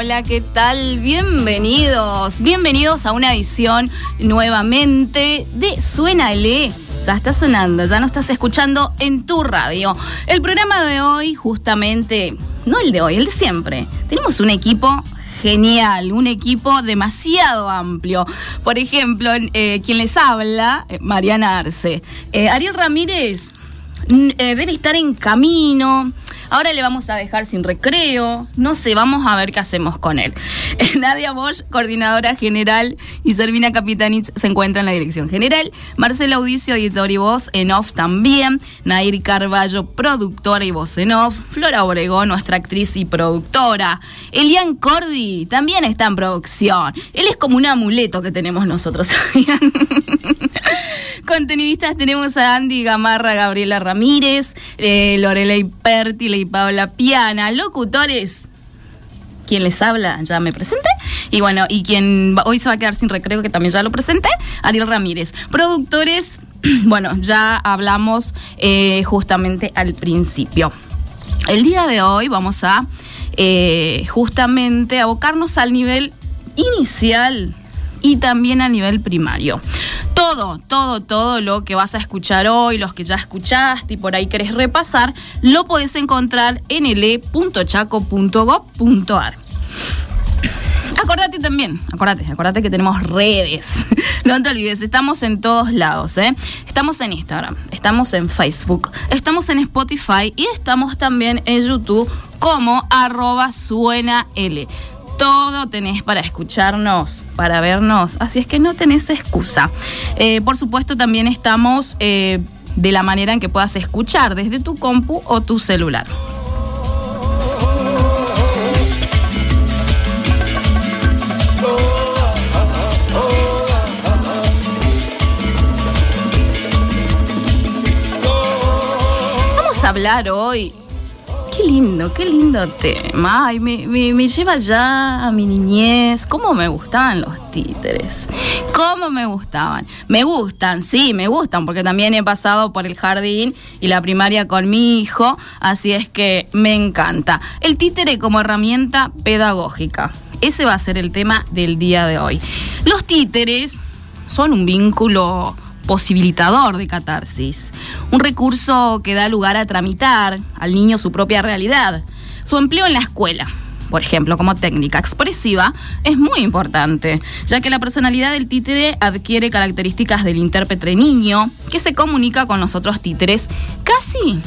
Hola, ¿qué tal? Bienvenidos, bienvenidos a una edición nuevamente de Suena E. Ya está sonando, ya no estás escuchando en tu radio. El programa de hoy, justamente, no el de hoy, el de siempre. Tenemos un equipo genial, un equipo demasiado amplio. Por ejemplo, eh, quien les habla, eh, Mariana Arce. Eh, Ariel Ramírez debe estar en camino. Ahora le vamos a dejar sin recreo. No sé, vamos a ver qué hacemos con él. Nadia Bosch, coordinadora general, y Servina Capitanich se encuentra en la dirección general. Marcela Audicio, editor y voz en off también. Nair Carballo, productora y voz en off. Flora Obregón, nuestra actriz y productora. Elian Cordi también está en producción. Él es como un amuleto que tenemos nosotros. Contenidistas tenemos a Andy Gamarra, Gabriela Ramírez, eh, Lorelei Perti y Paola Piana. Locutores, quien les habla, ya me presenté. Y bueno, y quien hoy se va a quedar sin recreo, que también ya lo presenté, Ariel Ramírez. Productores, bueno, ya hablamos eh, justamente al principio. El día de hoy vamos a eh, justamente abocarnos al nivel inicial y también al nivel primario. Todo, todo, todo lo que vas a escuchar hoy, los que ya escuchaste y por ahí querés repasar, lo podés encontrar en ele.chaco.gov.ar. Acordate también, acordate, acordate que tenemos redes. No te olvides, estamos en todos lados, ¿eh? Estamos en Instagram, estamos en Facebook, estamos en Spotify y estamos también en YouTube como arroba suena L. Todo tenés para escucharnos, para vernos, así es que no tenés excusa. Eh, por supuesto, también estamos eh, de la manera en que puedas escuchar desde tu compu o tu celular. Vamos a hablar hoy. Qué lindo, qué lindo tema. Ay, me, lleva ya a mi niñez. ¿Cómo me gustaban los títeres? ¿Cómo me gustaban? Me gustan, sí, me gustan, porque también he pasado por el jardín y la primaria con mi hijo, así es que me encanta. El títere como herramienta pedagógica. Ese va a ser el tema del día de hoy. Los títeres son un vínculo posibilitador de catarsis, un recurso que da lugar a tramitar al niño su propia realidad. Su empleo en la escuela, por ejemplo, como técnica expresiva, es muy importante, ya que la personalidad del títere adquiere características del intérprete niño que se comunica con los otros títeres casi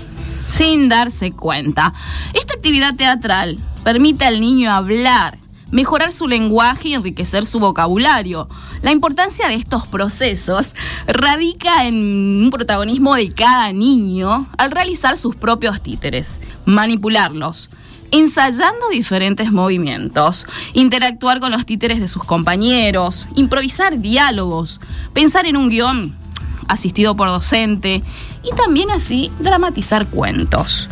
sin darse cuenta. Esta actividad teatral permite al niño hablar, mejorar su lenguaje y enriquecer su vocabulario. La importancia de estos procesos radica en un protagonismo de cada niño al realizar sus propios títeres, manipularlos, ensayando diferentes movimientos, interactuar con los títeres de sus compañeros, improvisar diálogos, pensar en un guion asistido por docente y también así dramatizar cuentos.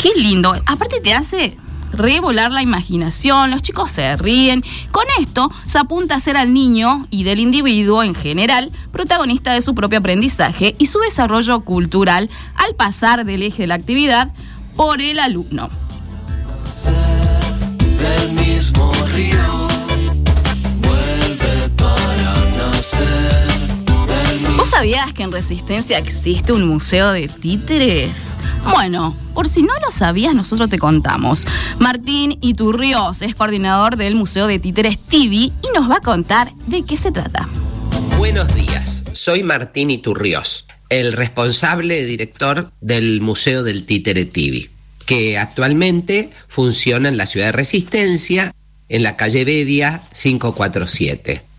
Qué lindo. Aparte te hace revolar la imaginación, los chicos se ríen. Con esto se apunta a ser al niño y del individuo en general protagonista de su propio aprendizaje y su desarrollo cultural al pasar del eje de la actividad por el alumno. Del mismo río, vuelve sabías que en Resistencia existe un museo de títeres? Bueno, por si no lo sabías, nosotros te contamos. Martín Iturrios es coordinador del Museo de Títeres TV y nos va a contar de qué se trata. Buenos días, soy Martín Iturrios, el responsable director del Museo del Títere TV, que actualmente funciona en la ciudad de Resistencia, en la calle Bedia 547.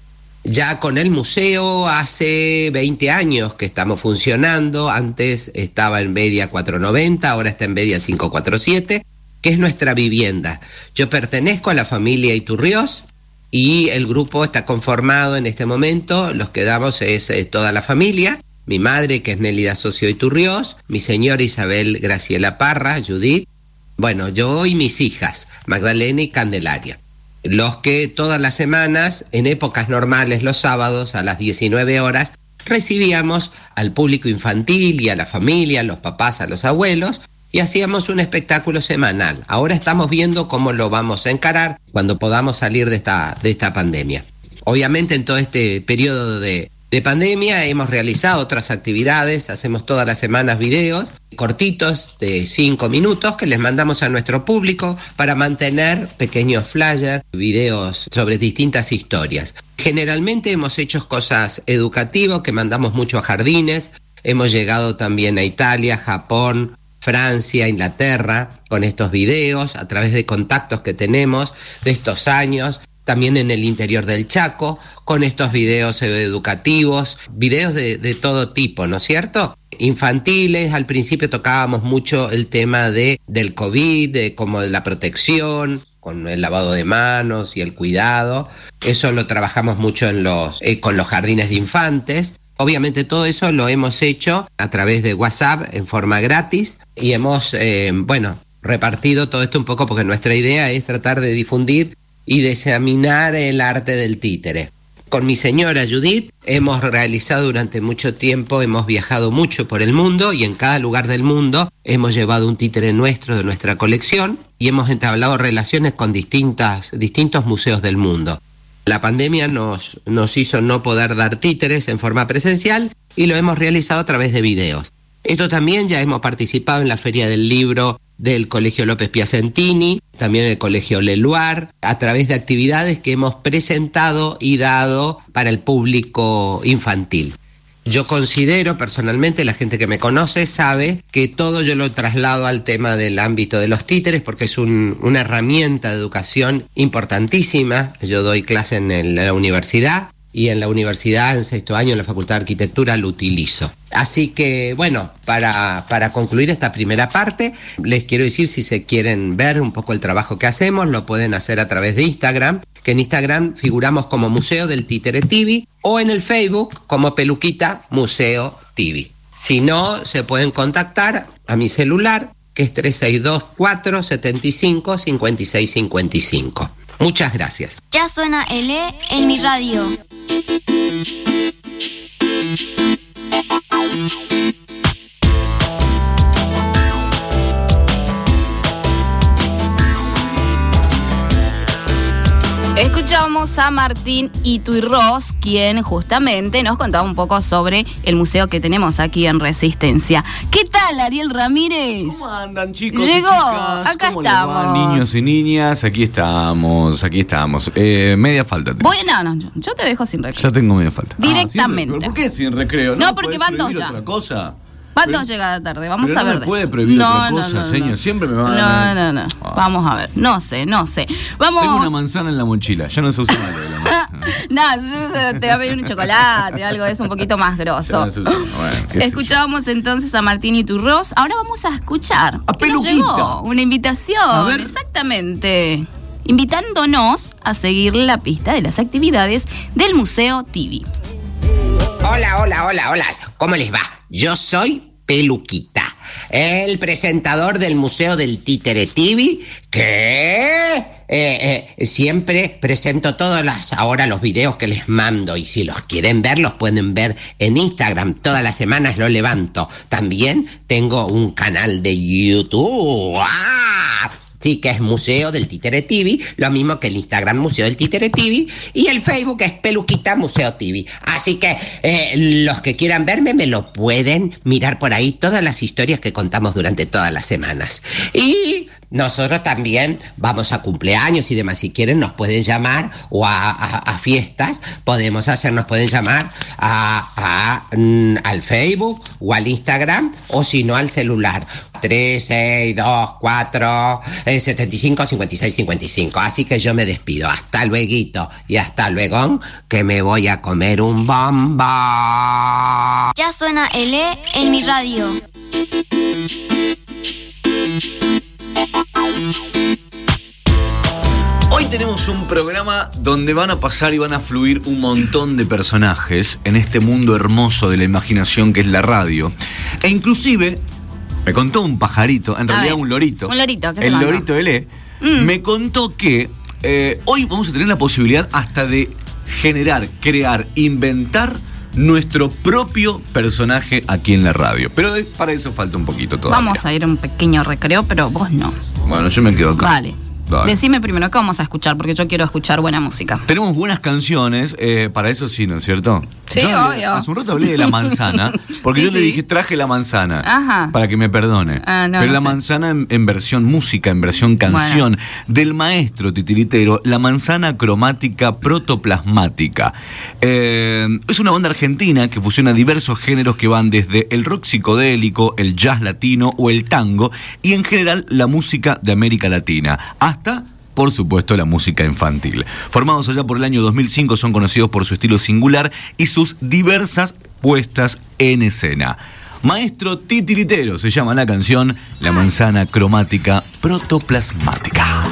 Ya con el museo hace 20 años que estamos funcionando, antes estaba en Bedia 490, ahora está en Bedia 547, que es nuestra vivienda. Yo pertenezco a la familia Iturrios y el grupo está conformado en este momento, los que damos es eh, toda la familia, mi madre que es Nélida Socio Iturrios, mi señora Isabel Graciela Parra, Judith, bueno, yo y mis hijas, Magdalena y Candelaria los que todas las semanas, en épocas normales, los sábados a las 19 horas, recibíamos al público infantil y a la familia, a los papás, a los abuelos, y hacíamos un espectáculo semanal. Ahora estamos viendo cómo lo vamos a encarar cuando podamos salir de esta, de esta pandemia. Obviamente en todo este periodo de, de pandemia hemos realizado otras actividades, hacemos todas las semanas videos cortitos de cinco minutos que les mandamos a nuestro público para mantener pequeños flyers, videos sobre distintas historias. Generalmente hemos hecho cosas educativas que mandamos mucho a jardines, hemos llegado también a Italia, Japón, Francia, Inglaterra, con estos videos, a través de contactos que tenemos de estos años también en el interior del Chaco, con estos videos educativos, videos de, todo tipo, ¿no es cierto? Infantiles, al principio tocábamos mucho el tema de, del COVID, de como la protección, con el lavado de manos y el cuidado. Eso lo trabajamos mucho en los, eh, con los jardines de infantes. Obviamente todo eso lo hemos hecho a través de WhatsApp en forma gratis y hemos, eh, bueno, repartido todo esto un poco porque nuestra idea es tratar de difundir y de examinar el arte del títere. Con mi señora Judith hemos realizado durante mucho tiempo, hemos viajado mucho por el mundo y en cada lugar del mundo hemos llevado un títere nuestro de nuestra colección y hemos entablado relaciones con distintas, distintos museos del mundo. La pandemia nos, nos hizo no poder dar títeres en forma presencial y lo hemos realizado a través de videos. Esto también ya hemos participado en la Feria del Libro del Colegio López Piacentini, también el Colegio Leluar, a través de actividades que hemos presentado y dado para el público infantil. Yo considero personalmente, la gente que me conoce sabe que todo yo lo traslado al tema del ámbito de los títeres porque es una herramienta de educación importantísima. Yo doy clase en la universidad y en la universidad, en sexto año, en la Facultad de Arquitectura, lo utilizo. Así que, bueno, para, para concluir esta primera parte, les quiero decir, si se quieren ver un poco el trabajo que hacemos, lo pueden hacer a través de Instagram, que en Instagram figuramos como Museo del Títere TV, o en el Facebook como Peluquita Museo TV. Si no, se pueden contactar a mi celular, que es 362 475 5655. Muchas gracias. Ya suena L en mi radio. Thank you. Escuchamos a Martín Ituirros, quien justamente nos contaba un poco sobre el museo que tenemos aquí en Resistencia. ¿Qué tal, Ariel Ramírez? ¿Cómo andan, chicos? Llegó, chicas? acá ¿Cómo les va, estamos. niños y niñas, aquí estamos, aquí estamos. Eh, media falta. tengo. Voy, no, no, yo, yo te dejo sin recreo. Ya tengo media falta. Directamente. Ah, recreo. ¿Por qué sin recreo? No, porque van dos ya. otra cosa? Van Pero- dos llegadas tarde, vamos pero a no ver. me de- puede prohibir no, otra no, cosa, no, señor. no. Siempre me va a No, dar- no, no. Ah. Vamos a ver. No sé, no sé. Vamos. Tengo una manzana en la mochila, ya no se usa más lo de la manzana. no, yo te voy a pedir un chocolate, algo de eso un poquito más grosso. no usa. Bueno. Escuchábamos entonces a Martín Iturros. Ahora vamos a escuchar. A que nos Peluquita. llegó Una invitación. A ver. Exactamente. Invitándonos a seguir la pista de las actividades del Museo TV. Hola, hola, hola, hola. ¿Cómo les va? Yo soy Peluquita, el presentador del Museo del Títere TV, que eh, eh, siempre presento todos las, ahora los videos que les mando y si los quieren ver los pueden ver en Instagram. Todas las semanas lo levanto. También tengo un canal de YouTube. ¡Ah! Sí, que es Museo del Títere TV, lo mismo que el Instagram Museo del Títere TV y el Facebook es Peluquita Museo TV. Así que eh, los que quieran verme me lo pueden mirar por ahí, todas las historias que contamos durante todas las semanas. Y nosotros también vamos a cumpleaños y demás. Si quieren, nos pueden llamar o a, fiestas. Podemos hacer, nos pueden llamar a, mm, al Facebook o al Instagram o si no al celular. 3, 6, 2, 4, 75, 56, 55. Así que yo me despido. Hasta luego y hasta luego que me voy a comer un bomba. Ya suena L en mi radio. Hoy tenemos un programa donde van a pasar y van a fluir un montón de personajes en este mundo hermoso de la imaginación que es la radio. E inclusive, me contó un pajarito, en realidad un lorito. Un lorito, El lorito Le, mm. me contó que eh, hoy vamos a tener la posibilidad hasta de generar, crear, inventar nuestro propio personaje aquí en la radio. Pero para eso falta un poquito todavía. Vamos a ir a un pequeño recreo, pero vos no. Bueno, yo me quedo acá. Vale. Decime primero qué vamos a escuchar, porque yo quiero escuchar buena música. Tenemos buenas canciones, eh, para eso sí, ¿no es cierto? Sí, obvio. Hace un rato hablé de la manzana, porque yo le dije, traje la manzana, para que me perdone. Ah, Pero la manzana en, versión música, en versión canción, del maestro titiritero, la manzana cromática protoplasmática. Eh, es una banda argentina que fusiona diversos géneros que van desde el rock psicodélico, el jazz latino o el tango, y en general la música de América Latina, hasta por supuesto, la música infantil. Formados allá por el año 2005, son conocidos por su estilo singular y sus diversas puestas en escena. Maestro Titiritero se llama la canción La manzana cromática protoplasmática.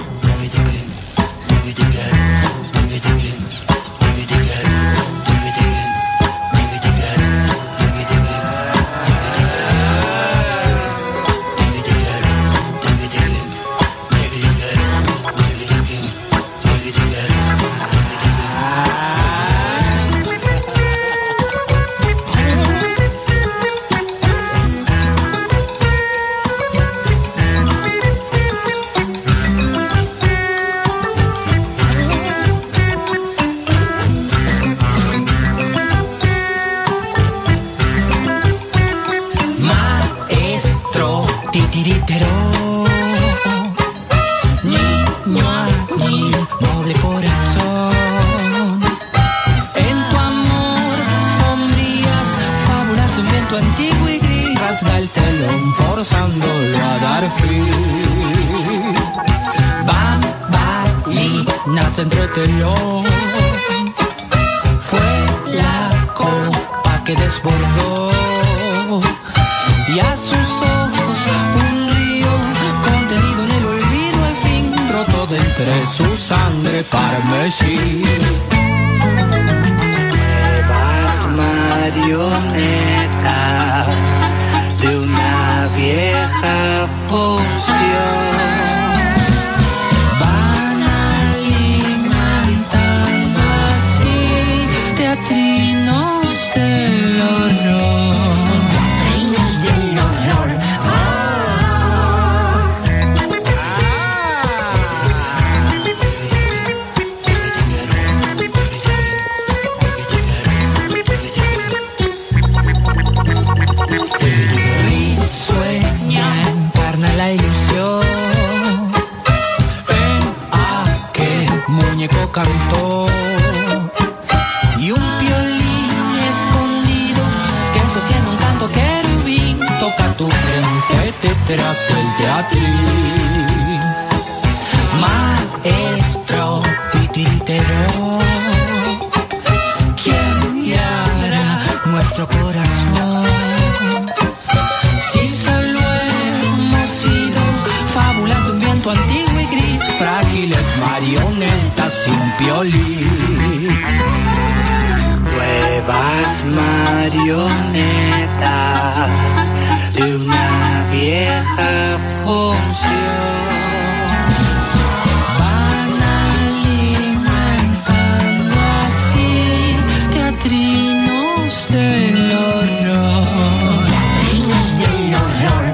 sangre carmesí. Nuevas marionetas de una vieja función Maestro titiritero, ¿quién guiará nuestro corazón? Si solo hemos sido fábulas de un viento antiguo y gris, frágiles marionetas sin violín. Nuevas marionetas de una vieja función. Van alimentando así teatrinos este del horror. Niños del horror.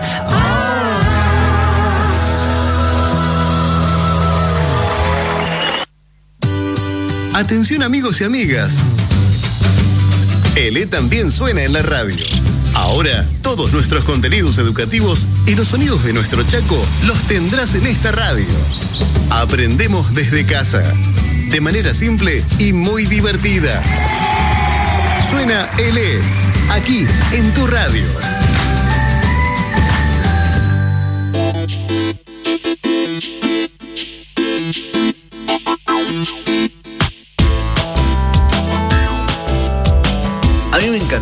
Atención amigos y amigas. ELE también suena en la radio. Ahora, todos nuestros contenidos educativos y los sonidos de nuestro Chaco los tendrás en esta radio. Aprendemos desde casa, de manera simple y muy divertida. Suena ELE, aquí en tu radio.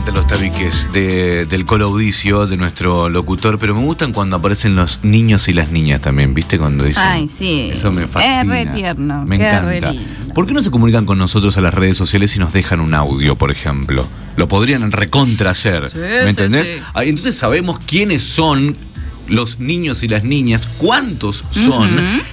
Encantan los tabiques de, del colaudicio de nuestro locutor, pero me gustan cuando aparecen los niños y las niñas también, ¿viste? Cuando dicen. Ay, sí. Eso me fascina. Es re tierno. Me encanta. ¿Por qué no se comunican con nosotros a las redes sociales y nos dejan un audio, por ejemplo? Lo podrían recontra hacer. ¿Me entendés? Entonces sabemos quiénes son los niños y las niñas, cuántos son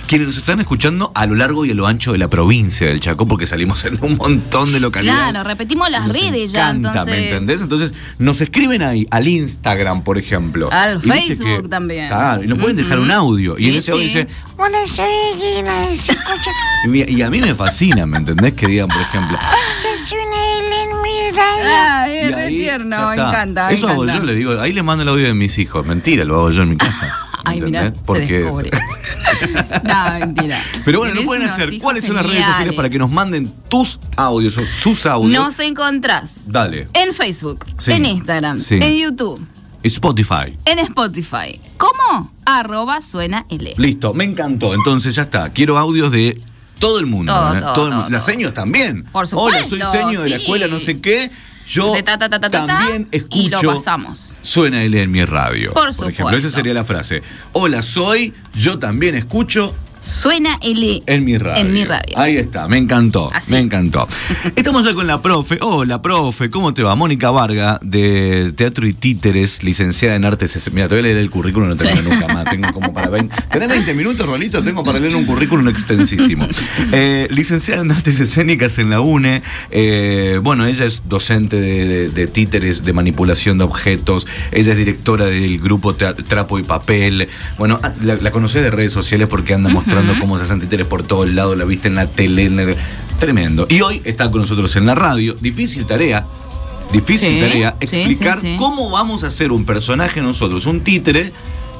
quienes nos están escuchando a lo largo y a lo ancho de la provincia del Chaco, porque salimos en un montón de localidades. Claro, repetimos las redes ya. Entonces... ¿me entendés? Entonces nos escriben ahí, al Instagram, por ejemplo. Al Facebook también. Claro, y nos pueden dejar un audio. y en ese audio dice, hola, soy y, y a mí me fascina, ¿me entendés? Que digan, por ejemplo, Ah, es re tierno, me encanta. Eso hago yo, le digo, ahí le mando el audio de mis hijos. Mentira, lo hago yo en mi casa. Ay, mira, Porque... no, mentira. Pero bueno, no pueden hacer. ¿Cuáles son las redes sociales para que nos manden tus audios o sus audios? Nos encontrás. Dale. En Facebook, en Instagram, en YouTube. Spotify. En Spotify. ¿Cómo? Arroba suena L. Listo, me encantó. Entonces ya está. Quiero audios de todo el mundo. Todo, ¿eh? todo, el mundo. Las seños también. Por supuesto. Hola, soy seño de la escuela no sé qué. Yo también escucho. Y lo pasamos. Suena él en mi radio. Por, por ejemplo, esa sería la frase. Hola, soy. Yo también escucho. Suena L. En mi radio. En mi radio. Ahí está, me encantó. Me encantó. Estamos ya con la profe. Hola, profe, ¿cómo te va? Mónica Varga, de Teatro y Títeres, licenciada en Artes. Mira, te voy a leer el currículum, no tengo nunca más. Tengo como para 20. ¿Tenés 20 minutos, Rolito? Tengo para leer un currículum extensísimo. Eh, licenciada en Artes Escénicas en la UNE. Eh, bueno, ella es docente de, títeres, de manipulación de objetos. Ella es directora del grupo Trapo y Papel. Bueno, ah, la, la conocés de redes sociales porque anda mostrando mostrando cómo se hacen títeres por todos lados, la viste en la tele, tremendo. Y hoy está con nosotros en la radio, difícil tarea, difícil tarea, explicar cómo vamos a hacer un personaje nosotros, un títere,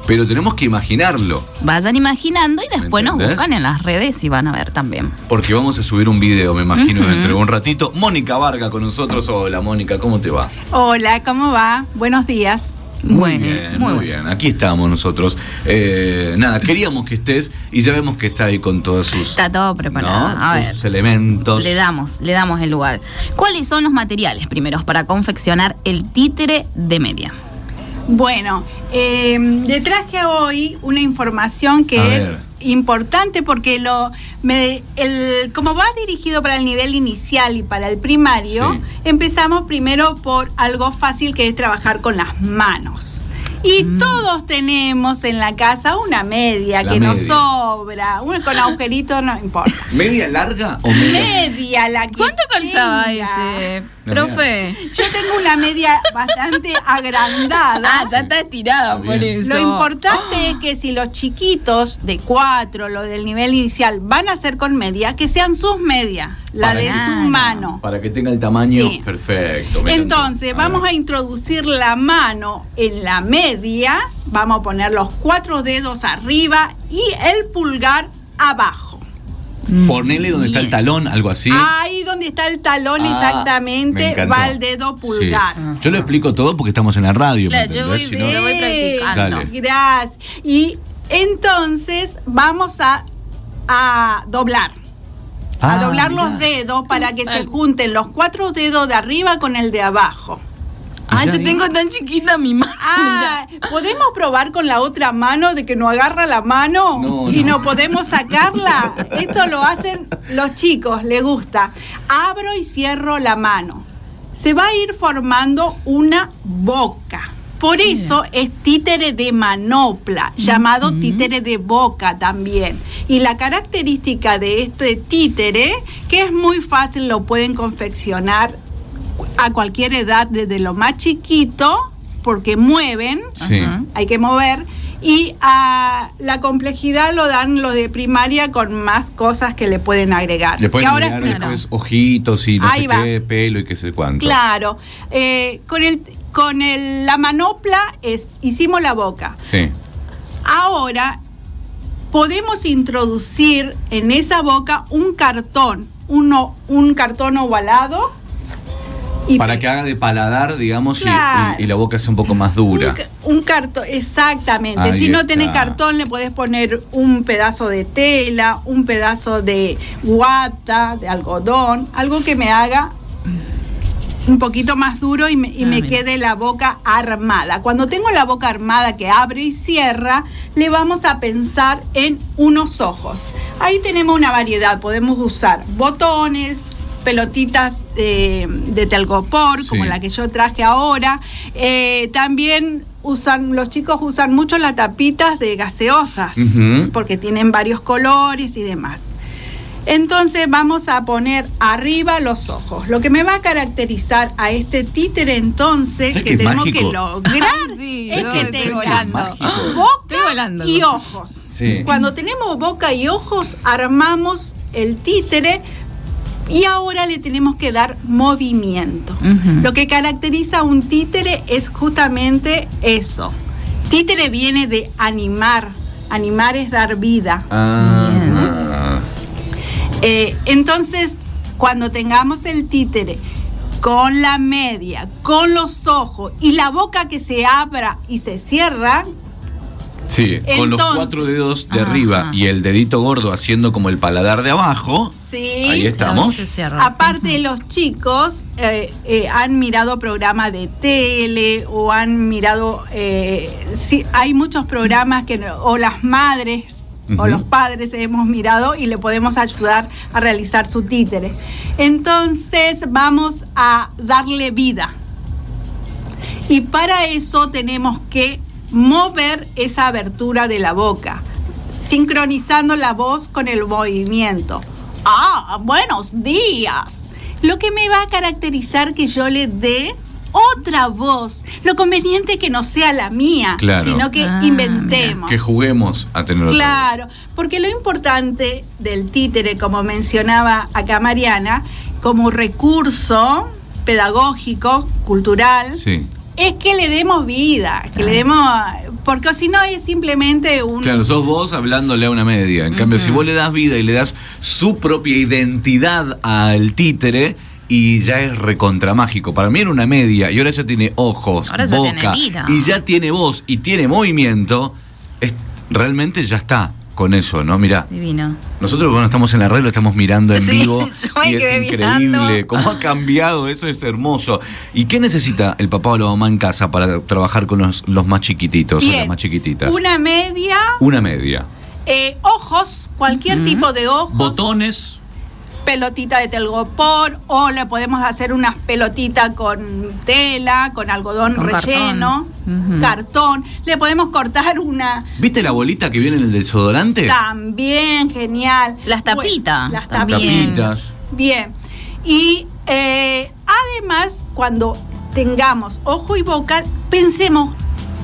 pero tenemos que imaginarlo. Vayan imaginando y después nos buscan en las redes y van a ver también. Porque vamos a subir un video, me imagino, dentro de un ratito. Mónica Varga con nosotros. Hola, Mónica, ¿cómo te va? Hola, ¿cómo va? Buenos días. Muy bien, muy, bien. Aquí estamos nosotros. Eh, nada, queríamos que estés y ya vemos que está ahí con todos sus. Está todo preparado. A ver, elementos. Le damos, le damos el lugar. ¿Cuáles son los materiales primeros para confeccionar el títere de media? Bueno, eh, le traje hoy una información que es importante porque lo el, como va dirigido para el nivel inicial y para el primario, empezamos primero por algo fácil que es trabajar con las manos. Y mm. todos tenemos en la casa una media que nos sobra, una con agujerito no importa. ¿Media larga o media? Media la que ¿Cuánto calzaba ese? Profe. Yo tengo una media bastante agrandada. Ah, ya está estirada por eso. Lo importante es que si los chiquitos de cuatro, lo del nivel inicial, van a hacer con media, que sean sus medias, la de su mano. Para que tenga el tamaño perfecto. Entonces, vamos a introducir la mano en la media, vamos a poner los cuatro dedos arriba y el pulgar abajo. Mm. Ponele donde está el talón, algo así. Ahí donde está el talón ah, exactamente va el dedo pulgar. Yo lo explico todo porque estamos en la radio. yo, voy, practicando. Gracias. Y entonces vamos a, a doblar. a ah, doblar los dedos para que se junten los cuatro dedos de arriba con el de abajo. Ah, yo tengo tan chiquita mi mano. Ah, ¿podemos probar con la otra mano de que no agarra la mano y no. podemos sacarla? Esto lo hacen los chicos, le gusta. Abro y cierro la mano. Se va a ir formando una boca. Por eso es títere de manopla, llamado títere de boca también. Y la característica de este títere, que es muy fácil, lo pueden confeccionar a cualquier edad, desde lo más chiquito, porque mueven, hay que mover, Y a la complejidad lo dan los de primaria con más cosas que le pueden agregar. Le pueden agregar después ojitos y no sé qué, pelo y qué sé cuánto. Claro. Eh, con el, con el, la manopla es, hicimos la boca. Sí. Ahora podemos introducir en esa boca un cartón, uno, un cartón ovalado para que haga de paladar, digamos, y, la boca sea un poco más dura. Un, cartón, exactamente. si no tenés cartón, le podés poner un pedazo de tela, un pedazo de guata, de algodón, algo que me haga un poquito más duro y me, ah, quede la boca armada. Cuando tengo la boca armada que abre y cierra, le vamos a pensar en unos ojos. Ahí tenemos una variedad, podemos usar botones, pelotitas de telgopor, como la que yo traje ahora. Eh, también usan, los chicos usan mucho las tapitas de gaseosas, porque tienen varios colores y demás. Entonces vamos a poner arriba los ojos. Lo que me va a caracterizar a este títere entonces, que, tenemos que lograr, es que tenga boca y ojos. Cuando tenemos boca y ojos, armamos el títere y ahora le tenemos que dar movimiento. Lo que caracteriza a un títere es justamente eso. Títere viene de animar. Animar es dar vida. Ah. Eh, entonces, cuando tengamos el títere con la media, con los ojos y la boca que se abra y se cierra, Sí, con los cuatro dedos de arriba y el dedito gordo haciendo como el paladar de abajo. Sí. Ahí estamos. Aparte, los chicos eh, eh, han mirado programas de tele o han mirado. Eh, sí, hay muchos programas que. o las madres o los padres hemos mirado y le podemos ayudar a realizar su títere. Entonces, vamos a darle vida. Y para eso tenemos que mover esa abertura de la boca, sincronizando la voz con el movimiento. Ah, buenos días. Lo que me va a caracterizar que yo le dé otra voz. Lo conveniente es que no sea la mía, sino que ah, inventemos. Que juguemos a tener otra Claro, porque lo importante del títere, como mencionaba acá Mariana, como recurso pedagógico, cultural, sí es que le demos vida, que le demos. Porque si no es simplemente un. Claro, sos vos hablándole a una media. En cambio, si vos le das vida y le das su propia identidad al títere, y ya es recontramágico. Para mí era una media y ahora ya tiene ojos, boca y ya tiene voz y tiene movimiento. Es, realmente ya está con eso, ¿no? Mira. Divino. Nosotros, bueno, estamos en la red, lo estamos mirando en vivo y es increíble. Cómo ha cambiado, eso es hermoso. ¿Y qué necesita el papá o la mamá en casa para trabajar con los, más chiquititos o las más chiquititas? Una media. Una media. Eh, ojos, cualquier tipo de ojos. Botones pelotita de telgopor o le podemos hacer unas pelotitas con tela, con algodón relleno, cartón. Le podemos cortar una... ¿Viste la bolita que viene en el desodorante? También, genial. Las tapitas. las tapitas. Bien. Y eh, además, cuando tengamos ojo y boca, pensemos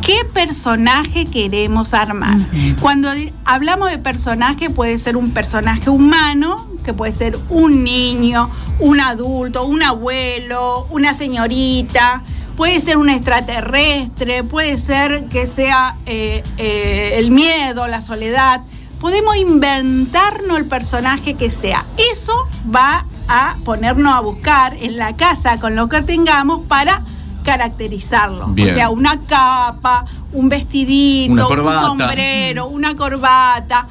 qué personaje queremos armar. Cuando hablamos de personaje, puede ser un personaje humano, que puede ser un niño, un adulto, un abuelo, una señorita, puede ser un extraterrestre, puede ser que sea eh, eh, el miedo, la soledad. Podemos inventarnos el personaje que sea. Eso va a ponernos a buscar en la casa con lo que tengamos para caracterizarlo. O sea, una capa, un vestidito, un sombrero, una corbata,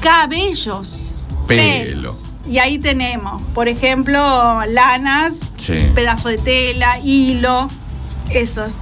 cabellos Pelo. Y ahí tenemos, por ejemplo, lanas, pedazo de tela, hilo, esos.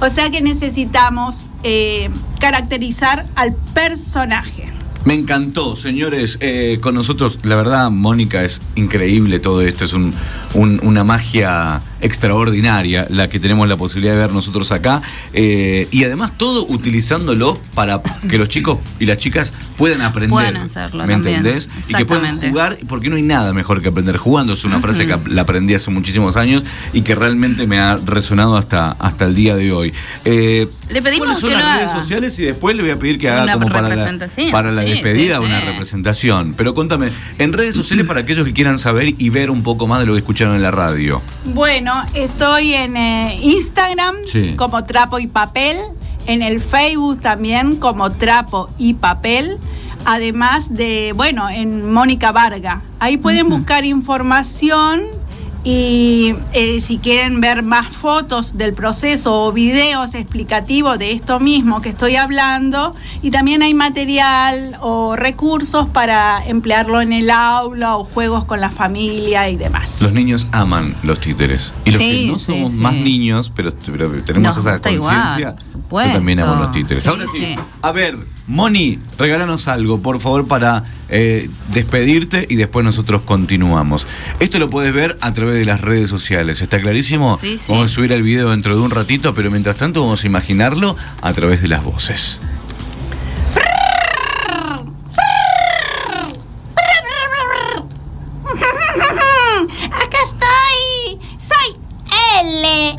O sea que necesitamos eh, caracterizar al personaje. Me encantó, señores. Eh, con nosotros, la verdad, Mónica, es increíble todo esto. Es un, una magia extraordinaria la que tenemos la posibilidad de ver nosotros acá. Eh, y además todo utilizándolo para que los chicos y las chicas puedan aprender. Puedan hacerlo ¿Me entendés? Y que puedan jugar, porque no hay nada mejor que aprender jugando. Es una frase que la aprendí hace muchísimos años y que realmente me ha resonado hasta, hasta el día de hoy. Eh, le pedimos son las redes sociales y después le voy a pedir que haga como para la, para la despedida una representación. Pero contame, en redes sociales para aquellos que quieran saber y ver un poco más de lo que escucharon en la radio. Bueno, estoy en eh, Instagram como Trapo y Papel, en el Facebook también como Trapo y Papel además de, bueno, en Mónica Varga. Ahí pueden buscar información y eh, si quieren ver más fotos del proceso o videos explicativos de esto mismo que estoy hablando, y también hay material o recursos para emplearlo en el aula o juegos con la familia y demás. Los niños aman los títeres. Y los que no somos más niños, pero, tenemos esa conciencia, yo también amo los títeres. Ahora sí, a ver, Moni, regálanos algo, por favor, para eh, despedirte y después nosotros continuamos. Esto lo puedes ver a través de las redes sociales, ¿está clarísimo? Sí, sí. Vamos a subir el video dentro de un ratito, pero mientras tanto vamos a imaginarlo a través de las voces. Acá estoy. Soy L,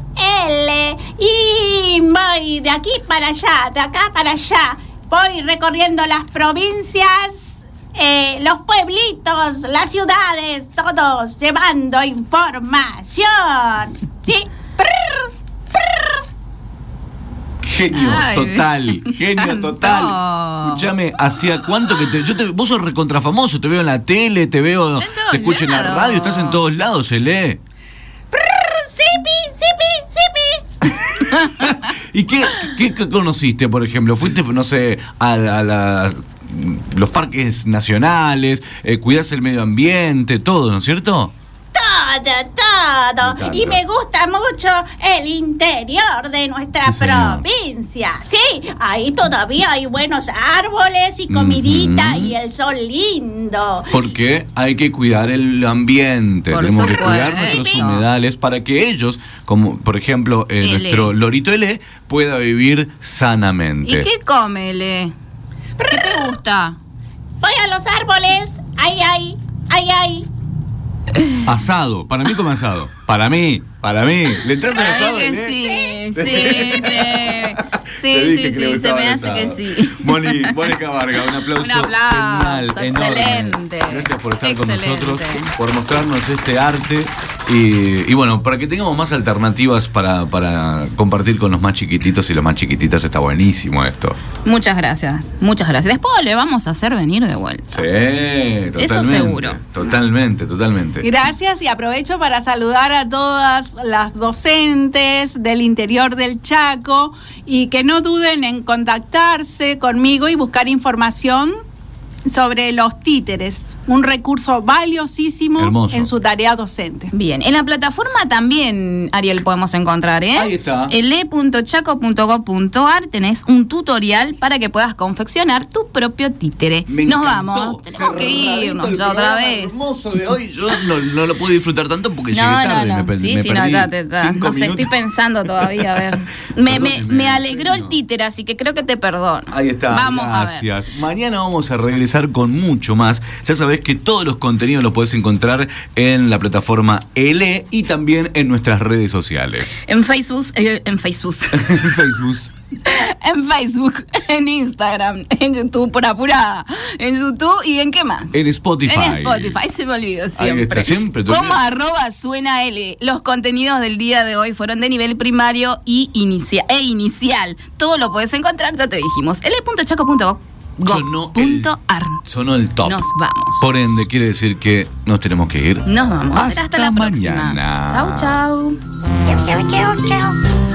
L. Y voy de aquí para allá, de acá para allá voy recorriendo las provincias, eh, los pueblitos, las ciudades, todos llevando información. ¿Sí? Genio total, genio total. Escúchame, ¿hacía cuánto que te.? Yo te, vos sos recontrafamoso, te veo en la tele, te veo. Te escucho en la radio, estás en todos lados, se lee. ¡Sipi, sipi, sipi! ¿Y qué, qué, conociste, por ejemplo? ¿Fuiste, no sé, a, los parques nacionales, eh, cuidas el medio ambiente, todo, ¿no es cierto? todo, todo. Y me gusta mucho el interior de nuestra provincia. Sí, ahí todavía hay buenos árboles y comidita y el sol lindo. Porque hay que cuidar el ambiente. Tenemos que cuidar nuestros humedales para que ellos, como por ejemplo eh, nuestro lorito L, pueda vivir sanamente. ¿Y qué come L? ¿Qué te gusta? Voy a los árboles. Ay, ay, ay, ay. Asado, para mí como asado. Para mí, para mí. ¿Le entras al asado? Sí, sí, sí. Sí, sí, sí, se me hace que sí. Mónica Varga, un aplauso. Un aplauso, excelente. Gracias por estar con nosotros, por mostrarnos este arte y, bueno, para que tengamos más alternativas para, para compartir con los más chiquititos y los más chiquititas, está buenísimo esto. Muchas gracias, muchas gracias. Después le vamos a hacer venir de vuelta. Sí, totalmente. Eso seguro. Totalmente, totalmente. Gracias y aprovecho para saludar a todas las docentes del interior del Chaco y que no duden en contactarse conmigo y buscar información sobre los títeres, un recurso valiosísimo en su tarea docente. Bien, en la plataforma también, Ariel, podemos encontrar, ¿eh? Ahí está. En e.chaco.gov.ar tenés un tutorial para que puedas confeccionar tu propio títere. Nos vamos, tenemos que irnos ya otra vez. hermoso de hoy, yo no, lo pude disfrutar tanto porque llegué tarde, no, no. Me, sí, sí, no, ya te, no sé, estoy pensando todavía, a ver. me, me, me, alegró el títere, así que creo que te perdono. Ahí está, vamos gracias. A ver. Mañana vamos a regresar con mucho más. Ya sabes que todos los contenidos los puedes encontrar en la plataforma ELE y también en nuestras redes sociales. En Facebook, eh, en Facebook. en Facebook. en Facebook, en Instagram, en YouTube por apurada, en YouTube y en qué más? En Spotify. En Spotify, se me olvidó siempre. Ahí está, siempre. Como arroba suena L. Los contenidos del día de hoy fueron de nivel primario y inicia e inicial. Todo lo puedes encontrar, ya te dijimos, l.chaco.gov sonó el, sonó el top. Nos vamos. Por ende, quiere decir que nos tenemos que ir. Nos vamos. Hasta, la mañana. Chau, chau. Chau, chau, chau.